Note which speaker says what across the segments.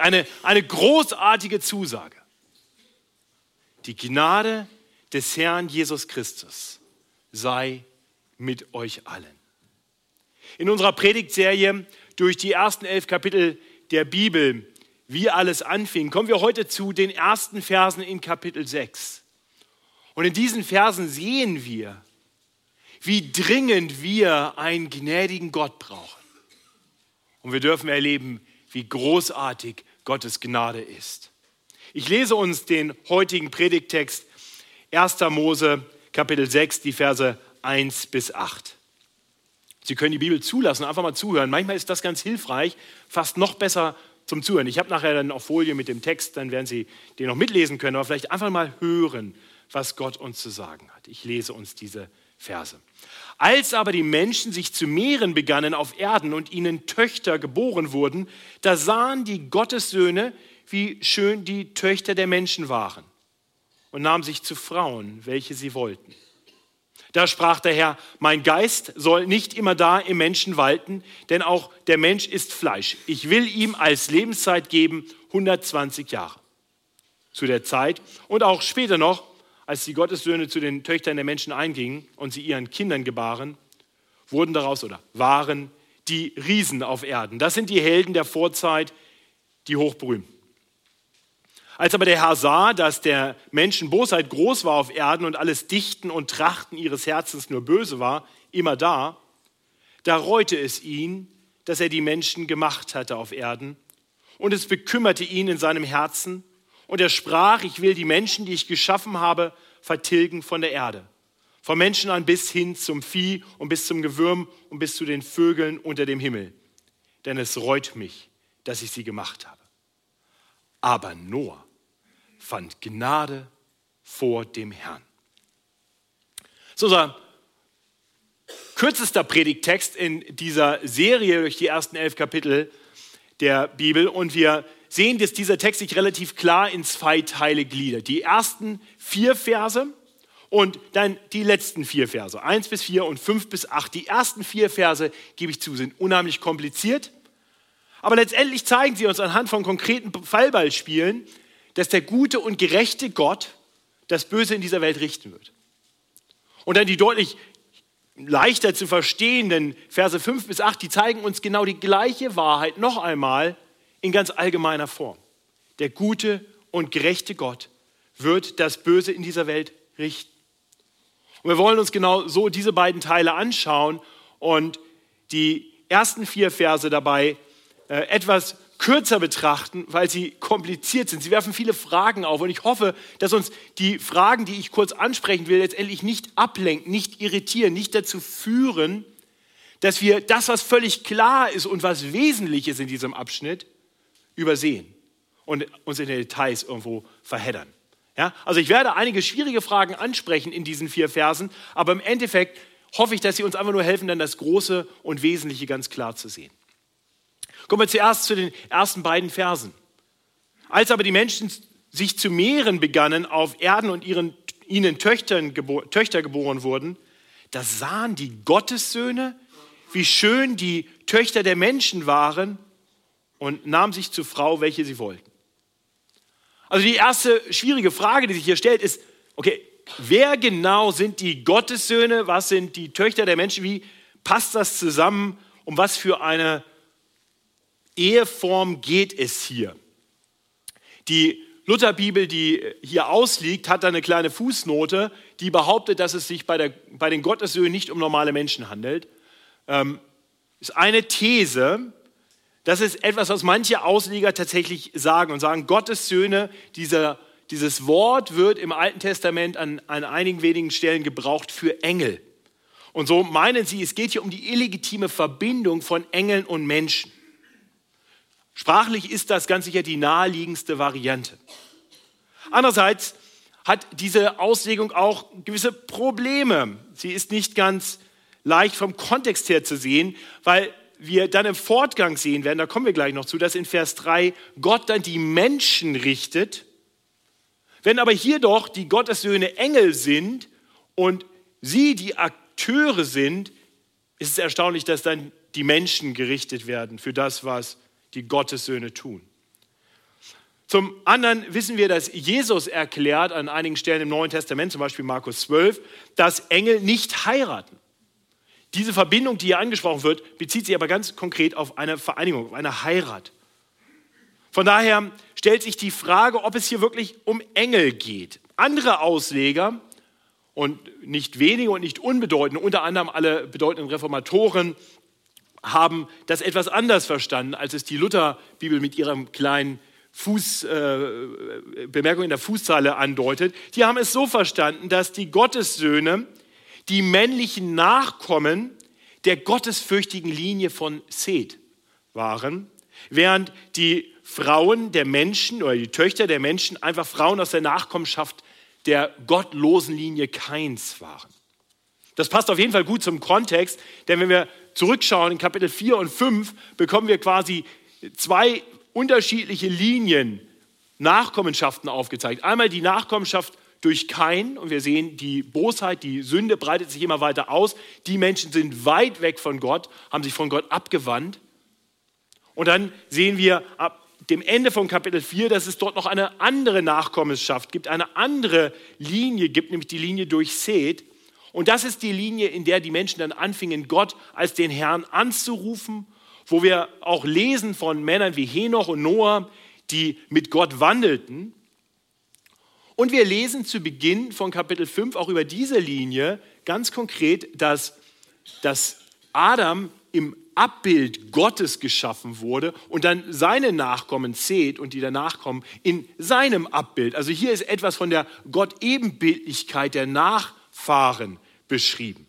Speaker 1: Eine, eine großartige Zusage. Die Gnade des Herrn Jesus Christus sei mit euch allen. In unserer Predigtserie durch die ersten elf Kapitel der Bibel, wie alles anfing, kommen wir heute zu den ersten Versen in Kapitel 6. Und in diesen Versen sehen wir, wie dringend wir einen gnädigen Gott brauchen. Und wir dürfen erleben, wie großartig Gottes Gnade ist. Ich lese uns den heutigen Predigttext 1. Mose Kapitel 6, die Verse 1 bis 8. Sie können die Bibel zulassen, einfach mal zuhören. Manchmal ist das ganz hilfreich, fast noch besser zum Zuhören. Ich habe nachher dann auf Folie mit dem Text, dann werden Sie den noch mitlesen können, aber vielleicht einfach mal hören, was Gott uns zu sagen hat. Ich lese uns diese Verse. Als aber die Menschen sich zu mehren begannen auf Erden und ihnen Töchter geboren wurden, da sahen die Gottessöhne, wie schön die Töchter der Menschen waren und nahmen sich zu Frauen, welche sie wollten. Da sprach der Herr, mein Geist soll nicht immer da im Menschen walten, denn auch der Mensch ist Fleisch. Ich will ihm als Lebenszeit geben 120 Jahre. Zu der Zeit und auch später noch, als die Gottessöhne zu den Töchtern der Menschen eingingen und sie ihren Kindern gebaren, wurden daraus oder waren die Riesen auf Erden. Das sind die Helden der Vorzeit, die hochberühmten. Als aber der Herr sah, dass der Menschen Bosheit groß war auf Erden und alles Dichten und Trachten ihres Herzens nur böse war, immer da, da reute es ihn, dass er die Menschen gemacht hatte auf Erden. Und es bekümmerte ihn in seinem Herzen. Und er sprach, ich will die Menschen, die ich geschaffen habe, vertilgen von der Erde. Vom Menschen an bis hin zum Vieh und bis zum Gewürm und bis zu den Vögeln unter dem Himmel. Denn es reut mich, dass ich sie gemacht habe. Aber Noah fand Gnade vor dem Herrn. So unser kürzester Predigttext in dieser Serie durch die ersten elf Kapitel der Bibel. Und wir sehen, dass dieser Text sich relativ klar in zwei Teile gliedert. Die ersten vier Verse und dann die letzten vier Verse, eins bis vier und fünf bis acht. Die ersten vier Verse, gebe ich zu, sind unheimlich kompliziert. Aber letztendlich zeigen sie uns anhand von konkreten Fallballspielen, dass der gute und gerechte Gott das Böse in dieser Welt richten wird. Und dann die deutlich leichter zu verstehenden Verse 5 bis 8, die zeigen uns genau die gleiche Wahrheit noch einmal in ganz allgemeiner Form. Der gute und gerechte Gott wird das Böse in dieser Welt richten. Und wir wollen uns genau so diese beiden Teile anschauen und die ersten vier Verse dabei äh, etwas kürzer betrachten, weil sie kompliziert sind. Sie werfen viele Fragen auf und ich hoffe, dass uns die Fragen, die ich kurz ansprechen will, letztendlich nicht ablenken, nicht irritieren, nicht dazu führen, dass wir das, was völlig klar ist und was wesentlich ist in diesem Abschnitt, übersehen und uns in den Details irgendwo verheddern. Ja? Also ich werde einige schwierige Fragen ansprechen in diesen vier Versen, aber im Endeffekt hoffe ich, dass sie uns einfach nur helfen, dann das Große und Wesentliche ganz klar zu sehen. Kommen wir zuerst zu den ersten beiden Versen. Als aber die Menschen sich zu mehren begannen auf Erden und ihren, ihnen Töchtern, Töchter geboren wurden, da sahen die Gottessöhne, wie schön die Töchter der Menschen waren und nahmen sich zur Frau, welche sie wollten. Also die erste schwierige Frage, die sich hier stellt, ist, okay, wer genau sind die Gottessöhne, was sind die Töchter der Menschen, wie passt das zusammen, um was für eine Eheform geht es hier? Die Lutherbibel, die hier ausliegt, hat da eine kleine Fußnote, die behauptet, dass es sich bei, der, bei den Gottessöhnen nicht um normale Menschen handelt. Ähm, ist eine These. Das ist etwas, was manche Ausleger tatsächlich sagen und sagen, Gottessöhne, dieser, dieses Wort wird im Alten Testament an, an einigen wenigen Stellen gebraucht für Engel. Und so meinen sie, es geht hier um die illegitime Verbindung von Engeln und Menschen. Sprachlich ist das ganz sicher die naheliegendste Variante. Andererseits hat diese Auslegung auch gewisse Probleme. Sie ist nicht ganz leicht vom Kontext her zu sehen, weil wir dann im Fortgang sehen werden, da kommen wir gleich noch zu, dass in Vers 3 Gott dann die Menschen richtet. Wenn aber hier doch die Gottessöhne Engel sind und sie die Akteure sind, ist es erstaunlich, dass dann die Menschen gerichtet werden für das, was die Gottessöhne tun. Zum anderen wissen wir, dass Jesus erklärt an einigen Stellen im Neuen Testament, zum Beispiel Markus 12, dass Engel nicht heiraten. Diese Verbindung, die hier angesprochen wird, bezieht sich aber ganz konkret auf eine Vereinigung, auf eine Heirat. Von daher stellt sich die Frage, ob es hier wirklich um Engel geht. Andere Ausleger und nicht wenige und nicht unbedeutende, unter anderem alle bedeutenden Reformatoren, haben das etwas anders verstanden, als es die Lutherbibel mit ihrem kleinen Fuß, äh, Bemerkung in der Fußzeile andeutet. Die haben es so verstanden, dass die Gottessöhne die männlichen Nachkommen der gottesfürchtigen Linie von Seth waren, während die Frauen der Menschen oder die Töchter der Menschen einfach Frauen aus der Nachkommenschaft der gottlosen Linie Kains waren. Das passt auf jeden Fall gut zum Kontext, denn wenn wir zurückschauen in Kapitel 4 und 5, bekommen wir quasi zwei unterschiedliche Linien, Nachkommenschaften aufgezeigt. Einmal die Nachkommenschaft durch Kain und wir sehen, die Bosheit, die Sünde breitet sich immer weiter aus. Die Menschen sind weit weg von Gott, haben sich von Gott abgewandt. Und dann sehen wir ab dem Ende von Kapitel 4, dass es dort noch eine andere Nachkommenschaft gibt, eine andere Linie gibt, nämlich die Linie durch Seth. Und das ist die Linie, in der die Menschen dann anfingen, Gott als den Herrn anzurufen wo wir auch lesen von Männern wie Henoch und Noah, die mit Gott wandelten. Und wir lesen zu Beginn von Kapitel 5 auch über diese Linie ganz konkret, dass, dass Adam im Abbild Gottes geschaffen wurde und dann seine Nachkommen Seth und die danach kommen in seinem Abbild. Also hier ist etwas von der Gott-Ebenbildlichkeit der Nachfahren beschrieben.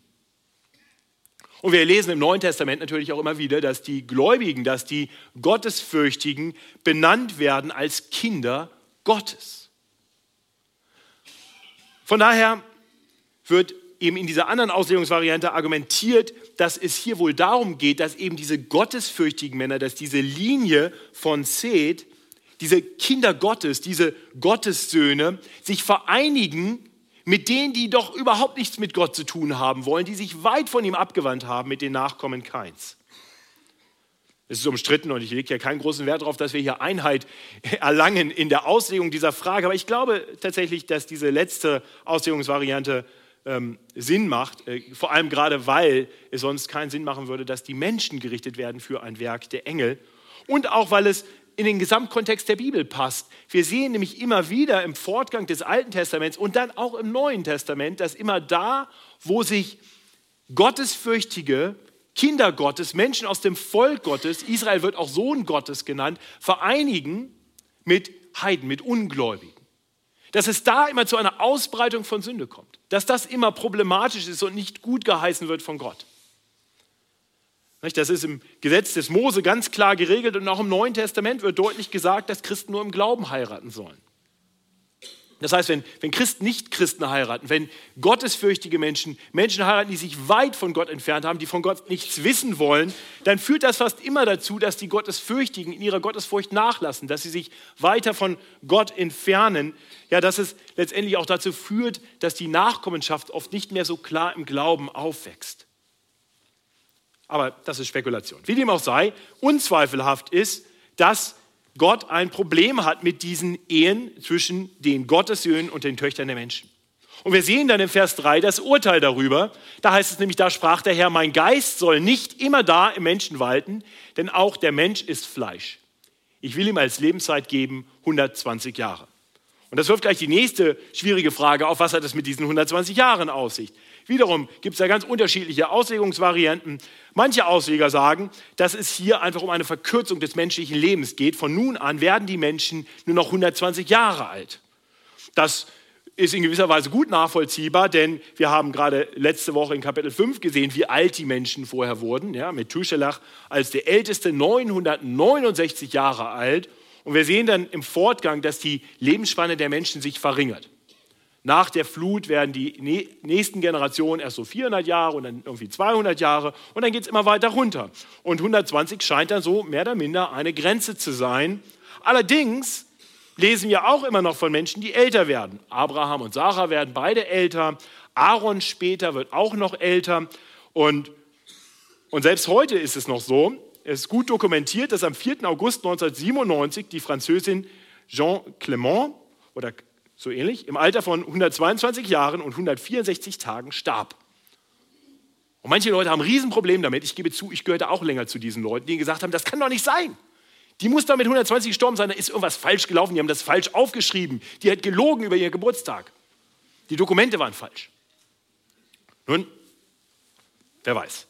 Speaker 1: Und wir lesen im Neuen Testament natürlich auch immer wieder, dass die Gläubigen, dass die Gottesfürchtigen benannt werden als Kinder Gottes. Von daher wird eben in dieser anderen Auslegungsvariante argumentiert, dass es hier wohl darum geht, dass eben diese gottesfürchtigen Männer, dass diese Linie von Seth, diese Kinder Gottes, diese Gottessöhne sich vereinigen mit denen, die doch überhaupt nichts mit Gott zu tun haben wollen, die sich weit von ihm abgewandt haben, mit den Nachkommen Keins. Es ist umstritten und ich lege ja keinen großen Wert darauf, dass wir hier Einheit erlangen in der Auslegung dieser Frage. Aber ich glaube tatsächlich, dass diese letzte Auslegungsvariante ähm, Sinn macht, äh, vor allem gerade weil es sonst keinen Sinn machen würde, dass die Menschen gerichtet werden für ein Werk der Engel. Und auch weil es in den Gesamtkontext der Bibel passt. Wir sehen nämlich immer wieder im Fortgang des Alten Testaments und dann auch im Neuen Testament, dass immer da, wo sich gottesfürchtige Kinder Gottes, Menschen aus dem Volk Gottes, Israel wird auch Sohn Gottes genannt, vereinigen mit Heiden, mit Ungläubigen. Dass es da immer zu einer Ausbreitung von Sünde kommt. Dass das immer problematisch ist und nicht gut geheißen wird von Gott. Das ist im Gesetz des Mose ganz klar geregelt und auch im Neuen Testament wird deutlich gesagt, dass Christen nur im Glauben heiraten sollen. Das heißt, wenn, wenn Christen nicht Christen heiraten, wenn gottesfürchtige Menschen Menschen heiraten, die sich weit von Gott entfernt haben, die von Gott nichts wissen wollen, dann führt das fast immer dazu, dass die Gottesfürchtigen in ihrer Gottesfurcht nachlassen, dass sie sich weiter von Gott entfernen. Ja, dass es letztendlich auch dazu führt, dass die Nachkommenschaft oft nicht mehr so klar im Glauben aufwächst. Aber das ist Spekulation. Wie dem auch sei, unzweifelhaft ist, dass Gott ein Problem hat mit diesen Ehen zwischen den Gottessöhnen und den Töchtern der Menschen. Und wir sehen dann im Vers 3 das Urteil darüber. Da heißt es nämlich, da sprach der Herr, mein Geist soll nicht immer da im Menschen walten, denn auch der Mensch ist Fleisch. Ich will ihm als Lebenszeit geben 120 Jahre. Und das wirft gleich die nächste schwierige Frage auf, was hat es mit diesen 120 Jahren auf sich? Wiederum gibt es da ganz unterschiedliche Auslegungsvarianten. Manche Ausleger sagen, dass es hier einfach um eine Verkürzung des menschlichen Lebens geht. Von nun an werden die Menschen nur noch 120 Jahre alt. Das ist in gewisser Weise gut nachvollziehbar, denn wir haben gerade letzte Woche in Kapitel 5 gesehen, wie alt die Menschen vorher wurden. Ja, mit Tuschelach als der älteste 969 Jahre alt. Und wir sehen dann im Fortgang, dass die Lebensspanne der Menschen sich verringert. Nach der Flut werden die nächsten Generationen erst so 400 Jahre und dann irgendwie 200 Jahre und dann geht es immer weiter runter. Und 120 scheint dann so mehr oder minder eine Grenze zu sein. Allerdings lesen wir auch immer noch von Menschen, die älter werden. Abraham und Sarah werden beide älter. Aaron später wird auch noch älter. Und, und selbst heute ist es noch so, es ist gut dokumentiert, dass am 4. August 1997 die Französin Jean Clement oder so ähnlich, im Alter von 122 Jahren und 164 Tagen starb. Und manche Leute haben ein Riesenproblem damit. Ich gebe zu, ich gehörte auch länger zu diesen Leuten, die gesagt haben, das kann doch nicht sein. Die muss doch mit 120 gestorben sein, da ist irgendwas falsch gelaufen, die haben das falsch aufgeschrieben, die hat gelogen über ihren Geburtstag. Die Dokumente waren falsch. Nun, wer weiß.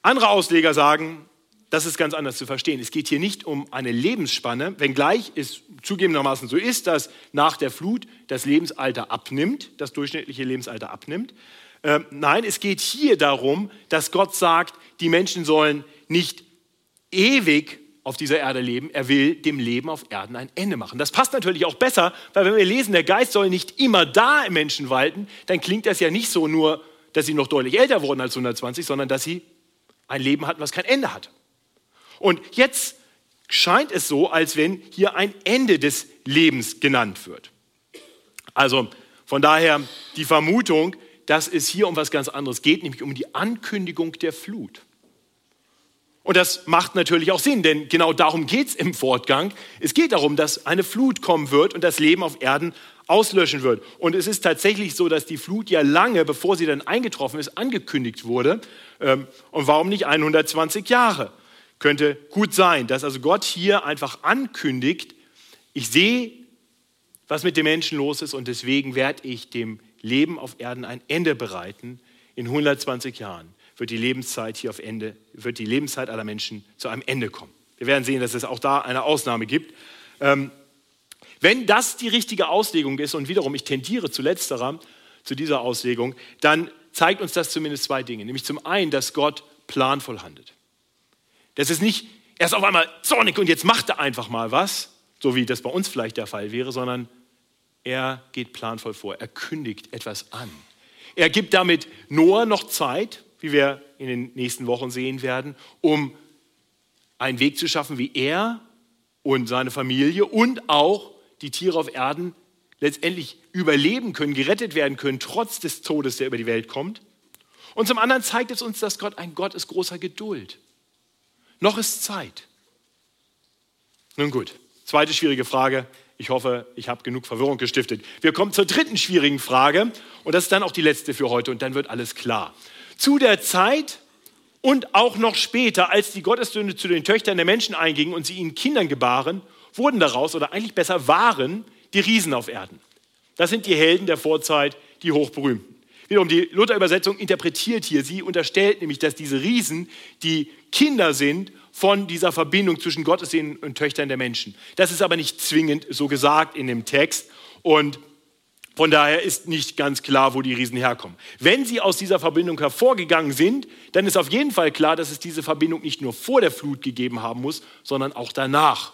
Speaker 1: Andere Ausleger sagen, das ist ganz anders zu verstehen. Es geht hier nicht um eine Lebensspanne, wenngleich es zugegebenermaßen so ist, dass nach der Flut das Lebensalter abnimmt, das durchschnittliche Lebensalter abnimmt. Äh, nein, es geht hier darum, dass Gott sagt, die Menschen sollen nicht ewig auf dieser Erde leben. Er will dem Leben auf Erden ein Ende machen. Das passt natürlich auch besser, weil wenn wir lesen, der Geist soll nicht immer da im Menschen walten, dann klingt das ja nicht so nur, dass sie noch deutlich älter wurden als 120, sondern dass sie ein Leben hatten, was kein Ende hatte. Und jetzt scheint es so, als wenn hier ein Ende des Lebens genannt wird. Also von daher die Vermutung, dass es hier um was ganz anderes geht, nämlich um die Ankündigung der Flut. Und das macht natürlich auch Sinn, denn genau darum geht es im Fortgang. Es geht darum, dass eine Flut kommen wird und das Leben auf Erden auslöschen wird. Und es ist tatsächlich so, dass die Flut ja lange, bevor sie dann eingetroffen ist, angekündigt wurde. Ähm, und warum nicht 120 Jahre? Könnte gut sein, dass also Gott hier einfach ankündigt, ich sehe, was mit den Menschen los ist und deswegen werde ich dem Leben auf Erden ein Ende bereiten in 120 Jahren wird die Lebenszeit hier auf Ende, wird die Lebenszeit aller Menschen zu einem Ende kommen. Wir werden sehen, dass es auch da eine Ausnahme gibt. Ähm, wenn das die richtige Auslegung ist, und wiederum ich tendiere zu letzterer, zu dieser Auslegung, dann zeigt uns das zumindest zwei Dinge. Nämlich zum einen, dass Gott planvoll handelt. Das ist nicht erst auf einmal zornig und jetzt macht er einfach mal was, so wie das bei uns vielleicht der Fall wäre, sondern er geht planvoll vor, er kündigt etwas an. Er gibt damit Noah noch Zeit, wie wir in den nächsten Wochen sehen werden, um einen Weg zu schaffen, wie er und seine Familie und auch die Tiere auf Erden letztendlich überleben können, gerettet werden können, trotz des Todes, der über die Welt kommt. Und zum anderen zeigt es uns, dass Gott ein Gott ist großer Geduld. Noch ist Zeit. Nun gut, zweite schwierige Frage. Ich hoffe, ich habe genug Verwirrung gestiftet. Wir kommen zur dritten schwierigen Frage und das ist dann auch die letzte für heute und dann wird alles klar. Zu der Zeit und auch noch später, als die Gottessöhne zu den Töchtern der Menschen eingingen und sie ihnen Kindern gebaren, wurden daraus, oder eigentlich besser waren, die Riesen auf Erden. Das sind die Helden der Vorzeit, die hochberühmten. Wiederum, die Luther-Übersetzung interpretiert hier, sie unterstellt nämlich, dass diese Riesen die Kinder sind von dieser Verbindung zwischen Gottessöhnen und Töchtern der Menschen. Das ist aber nicht zwingend so gesagt in dem Text. Und von daher ist nicht ganz klar, wo die Riesen herkommen. Wenn sie aus dieser Verbindung hervorgegangen sind, dann ist auf jeden Fall klar, dass es diese Verbindung nicht nur vor der Flut gegeben haben muss, sondern auch danach.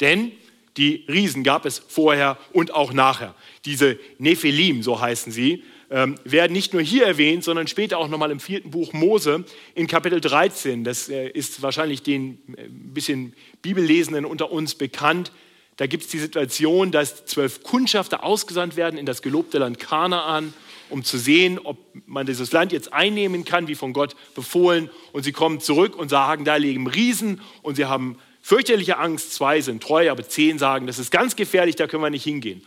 Speaker 1: Denn die Riesen gab es vorher und auch nachher. Diese Nephilim, so heißen sie, ähm, werden nicht nur hier erwähnt, sondern später auch nochmal im vierten Buch Mose in Kapitel 13. Das äh, ist wahrscheinlich den äh, bisschen Bibellesenden unter uns bekannt. Da gibt es die Situation, dass zwölf Kundschafter ausgesandt werden in das gelobte Land Kanaan, um zu sehen, ob man dieses Land jetzt einnehmen kann, wie von Gott befohlen. Und sie kommen zurück und sagen, da leben Riesen und sie haben fürchterliche Angst. Zwei sind treu, aber zehn sagen, das ist ganz gefährlich, da können wir nicht hingehen.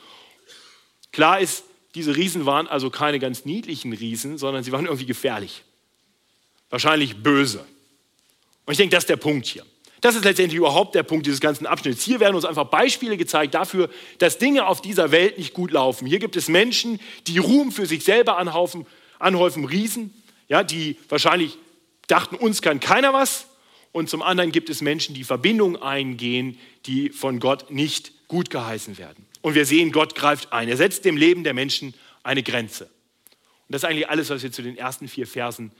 Speaker 1: Klar ist, diese Riesen waren also keine ganz niedlichen Riesen, sondern sie waren irgendwie gefährlich. Wahrscheinlich böse. Und ich denke, das ist der Punkt hier. Das ist letztendlich überhaupt der Punkt dieses ganzen Abschnitts. Hier werden uns einfach Beispiele gezeigt dafür, dass Dinge auf dieser Welt nicht gut laufen. Hier gibt es Menschen, die Ruhm für sich selber anhaufen, anhäufen, Riesen, ja, die wahrscheinlich dachten, uns kann keiner was. Und zum anderen gibt es Menschen, die Verbindungen eingehen, die von Gott nicht gut geheißen werden. Und wir sehen, Gott greift ein. Er setzt dem Leben der Menschen eine Grenze. Und das ist eigentlich alles, was wir zu den ersten vier Versen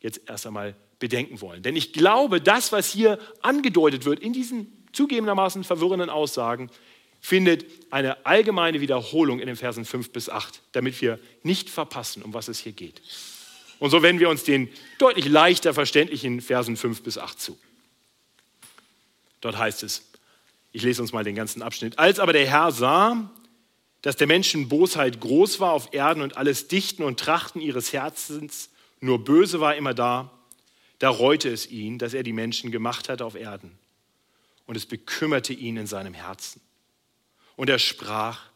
Speaker 1: jetzt erst einmal bedenken wollen. Denn ich glaube, das, was hier angedeutet wird in diesen zugegebenermaßen verwirrenden Aussagen, findet eine allgemeine Wiederholung in den Versen 5 bis 8, damit wir nicht verpassen, um was es hier geht. Und so wenden wir uns den deutlich leichter verständlichen Versen 5 bis 8 zu. Dort heißt es, ich lese uns mal den ganzen Abschnitt. Als aber der Herr sah, dass der Menschen Bosheit groß war auf Erden und alles Dichten und Trachten ihres Herzens nur böse war immer da, da reute es ihn, dass er die Menschen gemacht hat auf Erden. Und es bekümmerte ihn in seinem Herzen. Und er sprach,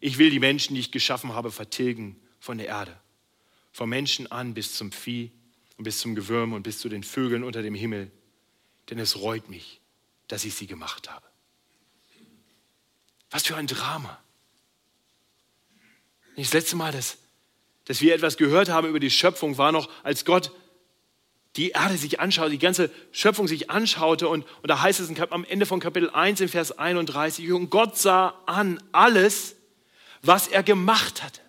Speaker 1: ich will die Menschen, die ich geschaffen habe, vertilgen von der Erde. Vom Menschen an bis zum Vieh und bis zum Gewürm und bis zu den Vögeln unter dem Himmel. Denn es reut mich, dass ich sie gemacht habe. Was für ein Drama. Das letzte Mal, dass, dass wir etwas gehört haben über die Schöpfung, war noch, als Gott die Erde sich anschaute, die ganze Schöpfung sich anschaute. Und, und da heißt es am Ende von Kapitel 1 in Vers 31, und Gott sah an alles, was er gemacht hatte.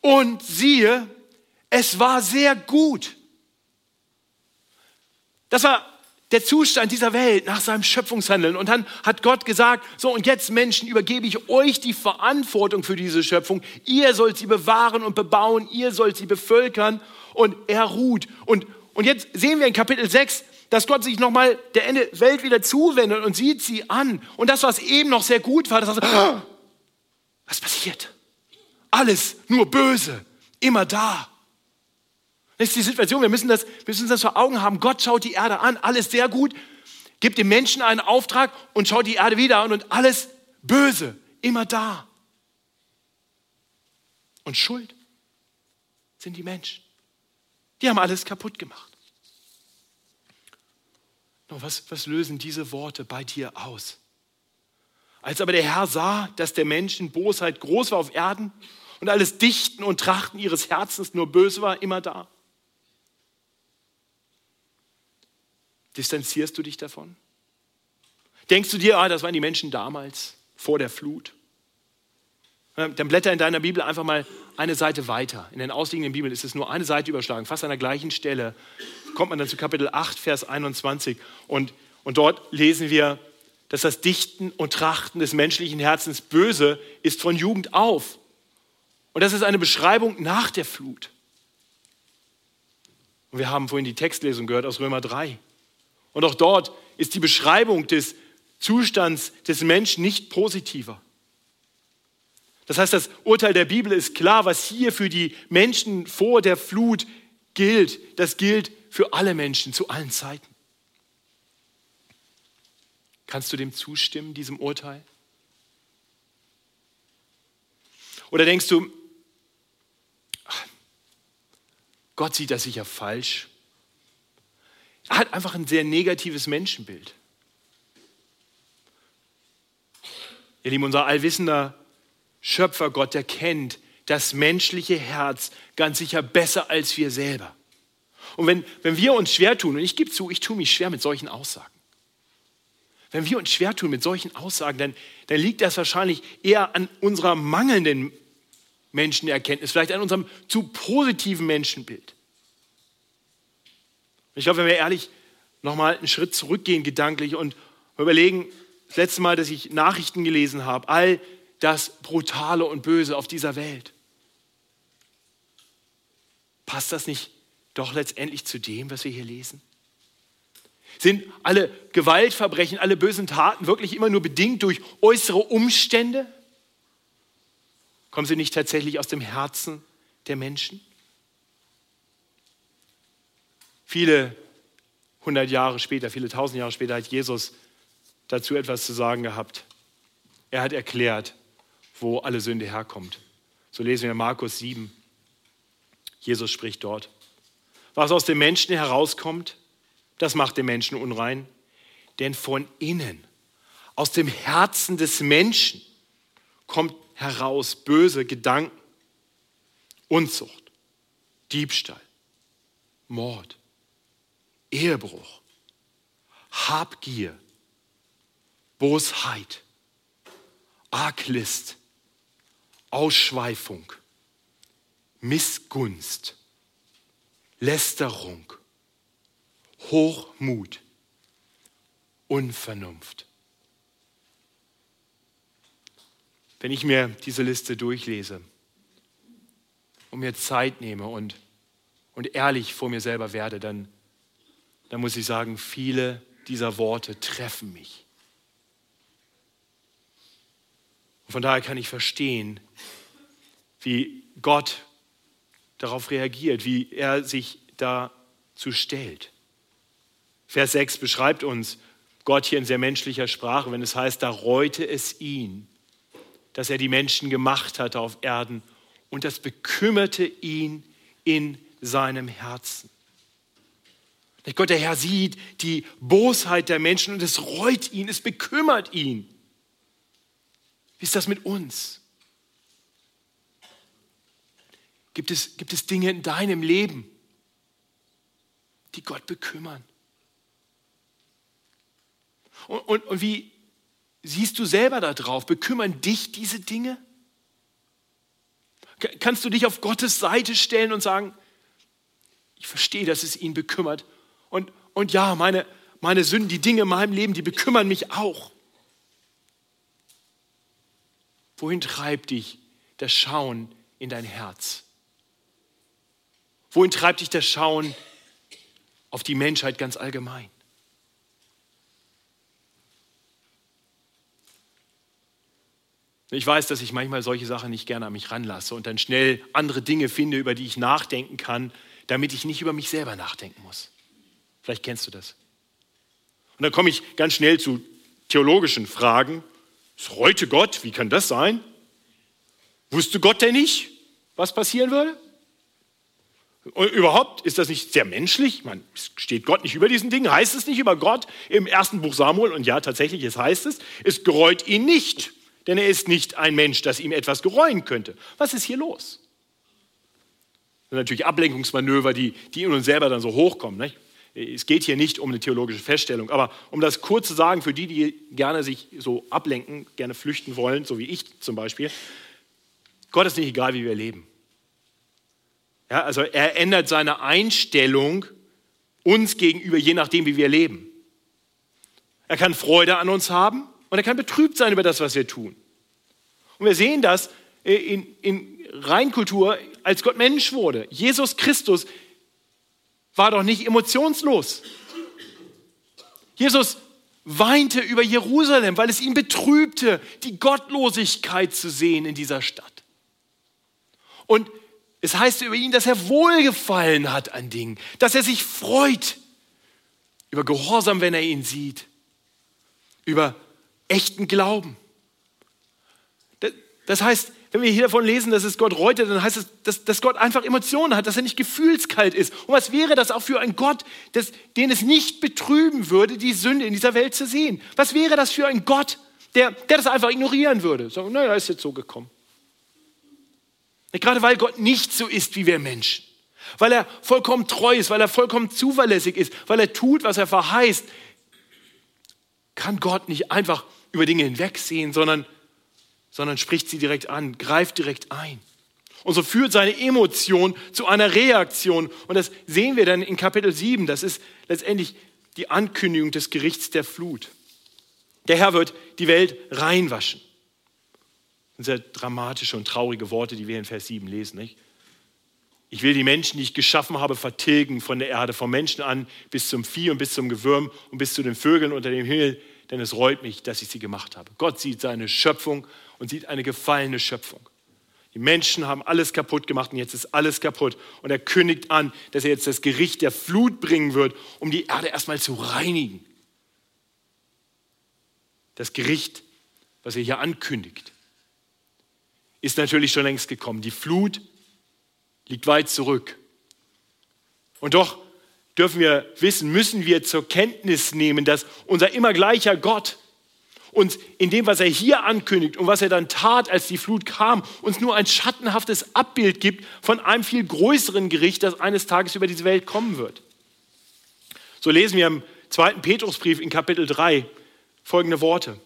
Speaker 1: Und siehe, es war sehr gut. Das war der Zustand dieser Welt nach seinem Schöpfungshandeln. Und dann hat Gott gesagt, so und jetzt Menschen übergebe ich euch die Verantwortung für diese Schöpfung. Ihr sollt sie bewahren und bebauen, ihr sollt sie bevölkern und er ruht. Und, und jetzt sehen wir in Kapitel 6, dass Gott sich nochmal der Ende Welt wieder zuwendet und sieht sie an. Und das, was eben noch sehr gut war, das war so, was passiert? Alles nur böse, immer da. Das ist die Situation, wir müssen, das, müssen das vor Augen haben. Gott schaut die Erde an, alles sehr gut, gibt dem Menschen einen Auftrag und schaut die Erde wieder an und alles böse, immer da. Und Schuld sind die Menschen. Die haben alles kaputt gemacht. Nur was, was lösen diese Worte bei dir aus? Als aber der Herr sah, dass der Menschen Bosheit groß war auf Erden und alles Dichten und Trachten ihres Herzens nur böse war, immer da. Distanzierst du dich davon? Denkst du dir, ah, das waren die Menschen damals, vor der Flut? Dann blätter in deiner Bibel einfach mal eine Seite weiter. In den ausliegenden Bibeln ist es nur eine Seite überschlagen, fast an der gleichen Stelle. Kommt man dann zu Kapitel 8, Vers 21 und, und dort lesen wir, dass das Dichten und Trachten des menschlichen Herzens böse ist von Jugend auf. Und das ist eine Beschreibung nach der Flut. Und wir haben vorhin die Textlesung gehört aus Römer 3. Und auch dort ist die Beschreibung des Zustands des Menschen nicht positiver. Das heißt, das Urteil der Bibel ist klar, was hier für die Menschen vor der Flut gilt. Das gilt für alle Menschen zu allen Zeiten. Kannst du dem zustimmen, diesem Urteil? Oder denkst du, Gott sieht das sicher falsch? Er hat einfach ein sehr negatives Menschenbild. Ihr Lieben, unser allwissender Schöpfer Gott, der kennt das menschliche Herz ganz sicher besser als wir selber. Und wenn, wenn wir uns schwer tun, und ich gebe zu, ich tue mich schwer mit solchen Aussagen, wenn wir uns schwer tun mit solchen Aussagen, dann, dann liegt das wahrscheinlich eher an unserer mangelnden Menschenerkenntnis, vielleicht an unserem zu positiven Menschenbild. Ich glaube, wenn wir ehrlich nochmal einen Schritt zurückgehen gedanklich und überlegen, das letzte Mal, dass ich Nachrichten gelesen habe, all das Brutale und Böse auf dieser Welt. Passt das nicht doch letztendlich zu dem, was wir hier lesen? Sind alle Gewaltverbrechen, alle bösen Taten wirklich immer nur bedingt durch äußere Umstände? Kommen sie nicht tatsächlich aus dem Herzen der Menschen? Viele hundert Jahre später, viele tausend Jahre später hat Jesus dazu etwas zu sagen gehabt. Er hat erklärt, wo alle Sünde herkommt. So lesen wir Markus 7. Jesus spricht dort. Was aus dem Menschen herauskommt, das macht den Menschen unrein. Denn von innen, aus dem Herzen des Menschen, kommt heraus böse Gedanken, Unzucht, Diebstahl, Mord, Ehebruch, Habgier, Bosheit, Arglist, Ausschweifung, Missgunst, Lästerung, Hochmut, Unvernunft. Wenn ich mir diese Liste durchlese und mir Zeit nehme und, und ehrlich vor mir selber werde, dann, dann muss ich sagen, viele dieser Worte treffen mich. Und von daher kann ich verstehen, wie Gott darauf reagiert, wie er sich dazu stellt. Vers 6 beschreibt uns Gott hier in sehr menschlicher Sprache, wenn es heißt, da reute es ihn, dass er die Menschen gemacht hatte auf Erden und das bekümmerte ihn in seinem Herzen. Gott, der Herr sieht die Bosheit der Menschen und es reut ihn, es bekümmert ihn. Wie ist das mit uns? Gibt es, gibt es Dinge in deinem Leben, die Gott bekümmern? Und, und, und wie siehst du selber darauf? Bekümmern dich diese Dinge? Kannst du dich auf Gottes Seite stellen und sagen, ich verstehe, dass es ihn bekümmert. Und, und ja, meine, meine Sünden, die Dinge in meinem Leben, die bekümmern mich auch. Wohin treibt dich das Schauen in dein Herz? Wohin treibt dich das Schauen auf die Menschheit ganz allgemein? Ich weiß, dass ich manchmal solche Sachen nicht gerne an mich ranlasse und dann schnell andere Dinge finde, über die ich nachdenken kann, damit ich nicht über mich selber nachdenken muss. Vielleicht kennst du das. Und dann komme ich ganz schnell zu theologischen Fragen. Ist heute Gott? Wie kann das sein? Wusste Gott denn nicht, was passieren würde? Überhaupt ist das nicht sehr menschlich? Man steht Gott nicht über diesen Dingen? Heißt es nicht über Gott im ersten Buch Samuel? Und ja, tatsächlich, es heißt es, es gereut ihn nicht, denn er ist nicht ein Mensch, das ihm etwas gereuen könnte. Was ist hier los? Das sind natürlich Ablenkungsmanöver, die, die in uns selber dann so hochkommen. Nicht? Es geht hier nicht um eine theologische Feststellung, aber um das kurz zu sagen, für die, die gerne sich so ablenken, gerne flüchten wollen, so wie ich zum Beispiel, Gott ist nicht egal, wie wir leben. Ja, also er ändert seine Einstellung uns gegenüber, je nachdem, wie wir leben. Er kann Freude an uns haben und er kann betrübt sein über das, was wir tun. Und wir sehen das in, in Reinkultur, als Gott Mensch wurde. Jesus Christus war doch nicht emotionslos. Jesus weinte über Jerusalem, weil es ihn betrübte, die Gottlosigkeit zu sehen in dieser Stadt. Und es heißt über ihn, dass er Wohlgefallen hat an Dingen, dass er sich freut über Gehorsam, wenn er ihn sieht, über echten Glauben. Das heißt, wenn wir hier davon lesen, dass es Gott reute, dann heißt es, dass, dass, Gott einfach Emotionen hat, dass er nicht gefühlskalt ist. Und was wäre das auch für ein Gott, das, den es nicht betrüben würde, die Sünde in dieser Welt zu sehen? Was wäre das für ein Gott, der, der das einfach ignorieren würde? Sagen, naja, ist jetzt so gekommen. Gerade weil Gott nicht so ist wie wir Menschen. Weil er vollkommen treu ist, weil er vollkommen zuverlässig ist, weil er tut, was er verheißt, kann Gott nicht einfach über Dinge hinwegsehen, sondern sondern spricht sie direkt an, greift direkt ein. Und so führt seine Emotion zu einer Reaktion. Und das sehen wir dann in Kapitel 7. Das ist letztendlich die Ankündigung des Gerichts der Flut. Der Herr wird die Welt reinwaschen. Das sind sehr dramatische und traurige Worte, die wir in Vers 7 lesen. Nicht? Ich will die Menschen, die ich geschaffen habe, vertilgen von der Erde, vom Menschen an bis zum Vieh und bis zum Gewürm und bis zu den Vögeln unter dem Himmel, denn es reut mich, dass ich sie gemacht habe. Gott sieht seine Schöpfung und sieht eine gefallene Schöpfung. Die Menschen haben alles kaputt gemacht und jetzt ist alles kaputt. Und er kündigt an, dass er jetzt das Gericht der Flut bringen wird, um die Erde erstmal zu reinigen. Das Gericht, was er hier ankündigt, ist natürlich schon längst gekommen. Die Flut liegt weit zurück. Und doch dürfen wir wissen, müssen wir zur Kenntnis nehmen, dass unser immer gleicher Gott uns in dem, was er hier ankündigt und was er dann tat, als die Flut kam, uns nur ein schattenhaftes Abbild gibt von einem viel größeren Gericht, das eines Tages über diese Welt kommen wird. So lesen wir im zweiten Petrusbrief in Kapitel 3 folgende Worte.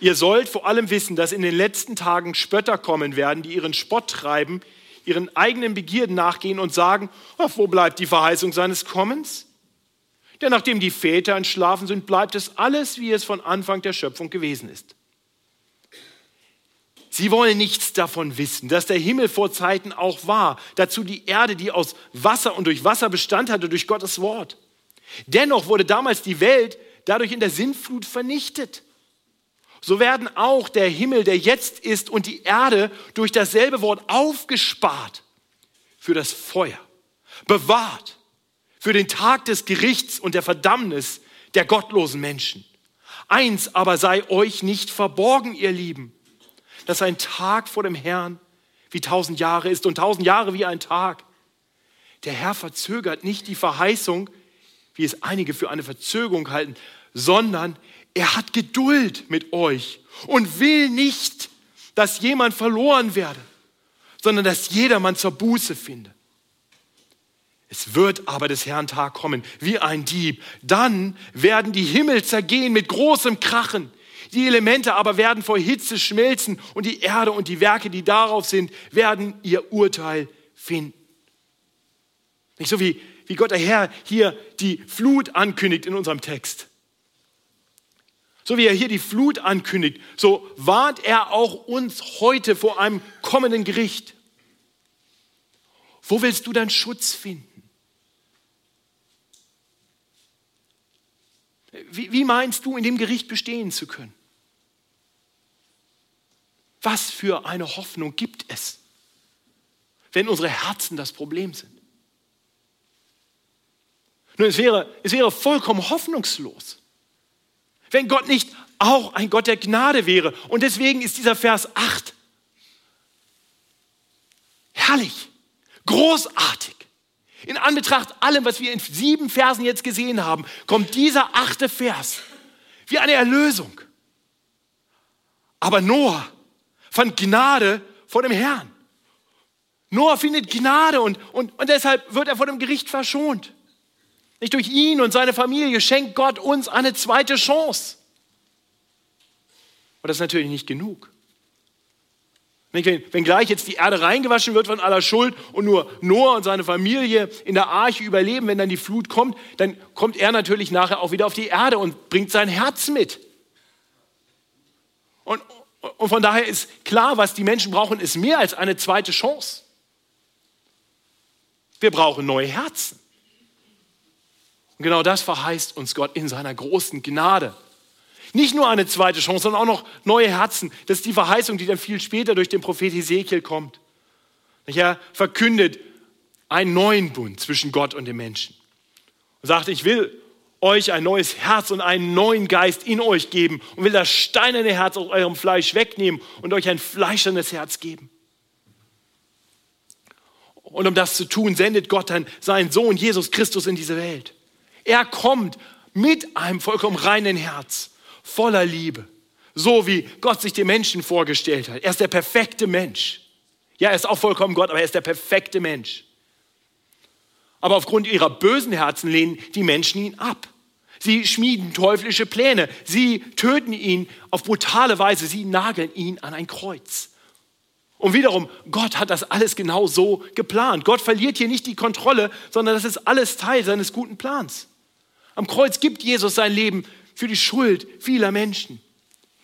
Speaker 1: Ihr sollt vor allem wissen, dass in den letzten Tagen Spötter kommen werden, die ihren Spott treiben, ihren eigenen Begierden nachgehen und sagen, ach, wo bleibt die Verheißung seines Kommens? Denn nachdem die Väter entschlafen sind, bleibt es alles, wie es von Anfang der Schöpfung gewesen ist. Sie wollen nichts davon wissen, dass der Himmel vor Zeiten auch war, dazu die Erde, die aus Wasser und durch Wasser Bestand hatte, durch Gottes Wort. Dennoch wurde damals die Welt dadurch in der Sintflut vernichtet. So werden auch der Himmel, der jetzt ist, und die Erde durch dasselbe Wort aufgespart für das Feuer, bewahrt für den Tag des Gerichts und der Verdammnis der gottlosen Menschen. Eins aber sei euch nicht verborgen, ihr Lieben, dass ein Tag vor dem Herrn wie tausend Jahre ist und tausend Jahre wie ein Tag. Der Herr verzögert nicht die Verheißung, wie es einige für eine Verzögerung halten, sondern er hat Geduld mit euch und will nicht, dass jemand verloren werde, sondern dass jedermann zur Buße finde. Es wird aber des Herrn Tag kommen wie ein Dieb. Dann werden die Himmel zergehen mit großem Krachen. Die Elemente aber werden vor Hitze schmelzen und die Erde und die Werke, die darauf sind, werden ihr Urteil finden. Nicht so wie, wie Gott der Herr hier die Flut ankündigt in unserem Text. So wie er hier die Flut ankündigt, so warnt er auch uns heute vor einem kommenden Gericht. Wo willst du deinen Schutz finden? Wie, wie meinst du, in dem Gericht bestehen zu können? Was für eine Hoffnung gibt es, wenn unsere Herzen das Problem sind? Nun, es wäre, es wäre vollkommen hoffnungslos, wenn Gott nicht auch ein Gott der Gnade wäre. Und deswegen ist dieser Vers 8 herrlich, großartig. In Anbetracht allem, was wir in sieben Versen jetzt gesehen haben, kommt dieser achte Vers wie eine Erlösung. Aber Noah fand Gnade vor dem Herrn. Noah findet Gnade und, und, und deshalb wird er vor dem Gericht verschont. Nicht durch ihn und seine Familie schenkt Gott uns eine zweite Chance. Aber das ist natürlich nicht genug. Wenn gleich jetzt die Erde reingewaschen wird von aller Schuld und nur Noah und seine Familie in der Arche überleben, wenn dann die Flut kommt, dann kommt er natürlich nachher auch wieder auf die Erde und bringt sein Herz mit. Und, und von daher ist klar, was die Menschen brauchen, ist mehr als eine zweite Chance. Wir brauchen neue Herzen. Und genau das verheißt uns Gott in seiner großen Gnade. Nicht nur eine zweite Chance, sondern auch noch neue Herzen. Das ist die Verheißung, die dann viel später durch den Prophet Ezekiel kommt. Er verkündet einen neuen Bund zwischen Gott und dem Menschen. Und sagt, ich will euch ein neues Herz und einen neuen Geist in euch geben und will das steinerne Herz aus eurem Fleisch wegnehmen und euch ein fleischernes Herz geben. Und um das zu tun, sendet Gott dann seinen Sohn Jesus Christus in diese Welt. Er kommt mit einem vollkommen reinen Herz voller Liebe. So wie Gott sich den Menschen vorgestellt hat. Er ist der perfekte Mensch. Ja, er ist auch vollkommen Gott, aber er ist der perfekte Mensch. Aber aufgrund ihrer bösen Herzen lehnen die Menschen ihn ab. Sie schmieden teuflische Pläne. Sie töten ihn auf brutale Weise. Sie nageln ihn an ein Kreuz. Und wiederum, Gott hat das alles genau so geplant. Gott verliert hier nicht die Kontrolle, sondern das ist alles Teil seines guten Plans. Am Kreuz gibt Jesus sein Leben für die Schuld vieler Menschen.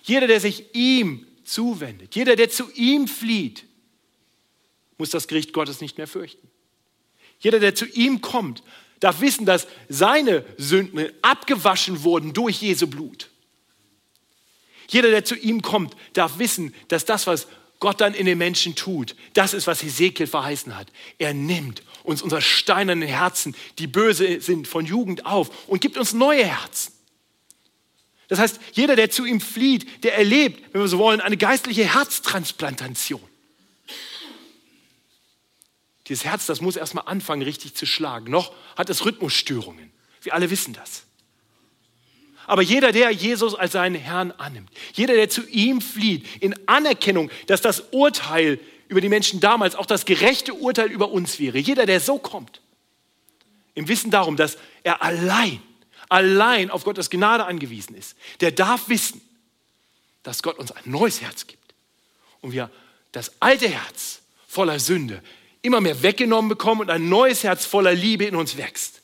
Speaker 1: Jeder, der sich ihm zuwendet, jeder, der zu ihm flieht, muss das Gericht Gottes nicht mehr fürchten. Jeder, der zu ihm kommt, darf wissen, dass seine Sünden abgewaschen wurden durch Jesu Blut. Jeder, der zu ihm kommt, darf wissen, dass das, was Gott dann in den Menschen tut, das ist, was Hesekiel verheißen hat. Er nimmt uns unsere steinernen Herzen, die böse sind von Jugend auf und gibt uns neue Herzen. Das heißt, jeder, der zu ihm flieht, der erlebt, wenn wir so wollen, eine geistliche Herztransplantation. Dieses Herz, das muss erstmal anfangen, richtig zu schlagen. Noch hat es Rhythmusstörungen. Wir alle wissen das. Aber jeder, der Jesus als seinen Herrn annimmt, jeder, der zu ihm flieht, in Anerkennung, dass das Urteil über die Menschen damals auch das gerechte Urteil über uns wäre, jeder, der so kommt, im Wissen darum, dass er allein allein auf Gottes Gnade angewiesen ist, der darf wissen, dass Gott uns ein neues Herz gibt und wir das alte Herz voller Sünde immer mehr weggenommen bekommen und ein neues Herz voller Liebe in uns wächst.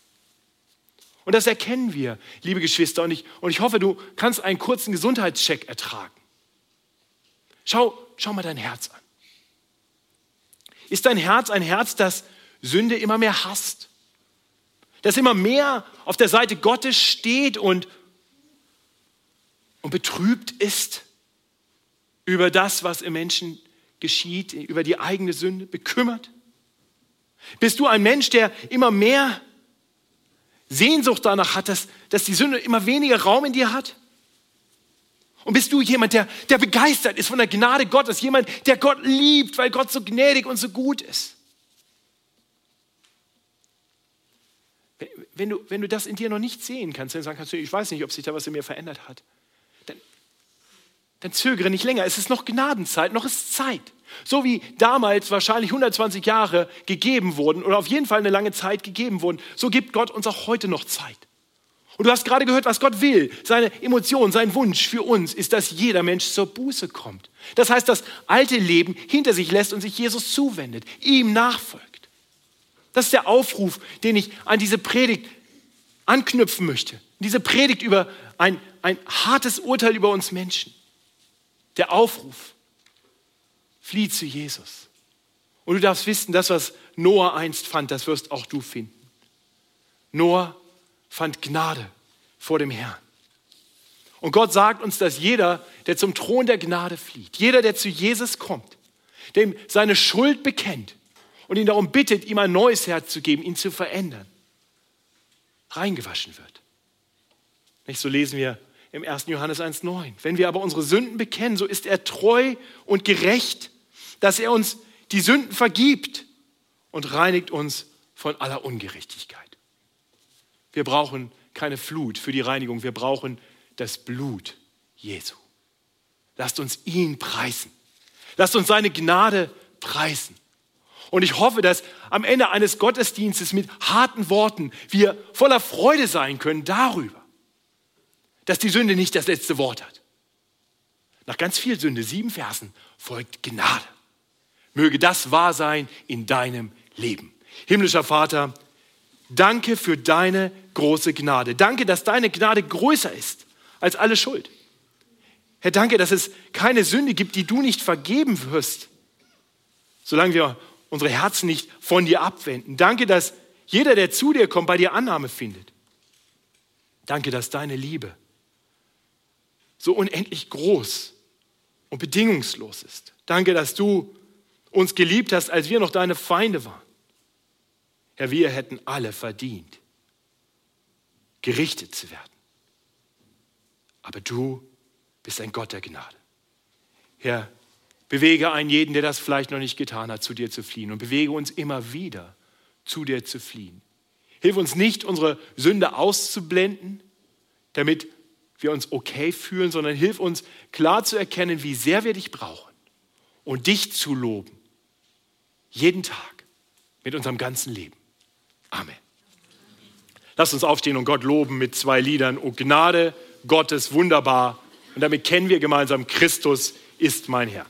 Speaker 1: Und das erkennen wir, liebe Geschwister, und ich, und ich hoffe, du kannst einen kurzen Gesundheitscheck ertragen. Schau, schau mal dein Herz an. Ist dein Herz ein Herz, das Sünde immer mehr hasst? Das immer mehr auf der Seite Gottes steht und, und betrübt ist über das, was im Menschen geschieht, über die eigene Sünde, bekümmert? Bist du ein Mensch, der immer mehr Sehnsucht danach hat, dass, dass die Sünde immer weniger Raum in dir hat? Und bist du jemand, der, der begeistert ist von der Gnade Gottes, jemand, der Gott liebt, weil Gott so gnädig und so gut ist? Wenn du, wenn du das in dir noch nicht sehen kannst, dann sagen kannst du, ich weiß nicht, ob sich da was in mir verändert hat, dann, dann zögere nicht länger. Es ist noch Gnadenzeit, noch ist Zeit. So wie damals wahrscheinlich 120 Jahre gegeben wurden oder auf jeden Fall eine lange Zeit gegeben wurden, so gibt Gott uns auch heute noch Zeit. Und du hast gerade gehört, was Gott will. Seine Emotion, sein Wunsch für uns ist, dass jeder Mensch zur Buße kommt. Das heißt, das alte Leben hinter sich lässt und sich Jesus zuwendet, ihm nachfolgt. Das ist der Aufruf, den ich an diese Predigt anknüpfen möchte. Diese Predigt über ein, ein hartes Urteil über uns Menschen. Der Aufruf, flieh zu Jesus. Und du darfst wissen, das, was Noah einst fand, das wirst auch du finden. Noah fand Gnade vor dem Herrn. Und Gott sagt uns, dass jeder, der zum Thron der Gnade flieht, jeder, der zu Jesus kommt, dem seine Schuld bekennt und ihn darum bittet, ihm ein neues Herz zu geben, ihn zu verändern, reingewaschen wird. Nicht so lesen wir im 1. Johannes 1,9. Wenn wir aber unsere Sünden bekennen, so ist er treu und gerecht, dass er uns die Sünden vergibt und reinigt uns von aller Ungerechtigkeit. Wir brauchen keine Flut für die Reinigung, wir brauchen das Blut Jesu. Lasst uns ihn preisen. Lasst uns seine Gnade preisen. Und ich hoffe, dass am Ende eines Gottesdienstes mit harten Worten wir voller Freude sein können darüber, dass die Sünde nicht das letzte Wort hat. Nach ganz viel Sünde, sieben Versen, folgt Gnade. Möge das wahr sein in deinem Leben. Himmlischer Vater, Danke für deine große Gnade. Danke, dass deine Gnade größer ist als alle Schuld. Herr, danke, dass es keine Sünde gibt, die du nicht vergeben wirst, solange wir unsere Herzen nicht von dir abwenden. Danke, dass jeder, der zu dir kommt, bei dir Annahme findet. Danke, dass deine Liebe so unendlich groß und bedingungslos ist. Danke, dass du uns geliebt hast, als wir noch deine Feinde waren. Herr, wir hätten alle verdient, gerichtet zu werden. Aber du bist ein Gott der Gnade. Herr, bewege einen jeden, der das vielleicht noch nicht getan hat, zu dir zu fliehen und bewege uns immer wieder, zu dir zu fliehen. Hilf uns nicht, unsere Sünde auszublenden, damit wir uns okay fühlen, sondern hilf uns klar zu erkennen, wie sehr wir dich brauchen und dich zu loben. Jeden Tag mit unserem ganzen Leben. Amen. Lasst uns aufstehen und Gott loben mit zwei Liedern. O Gnade Gottes, wunderbar. Und damit kennen wir gemeinsam, Christus ist mein Herr.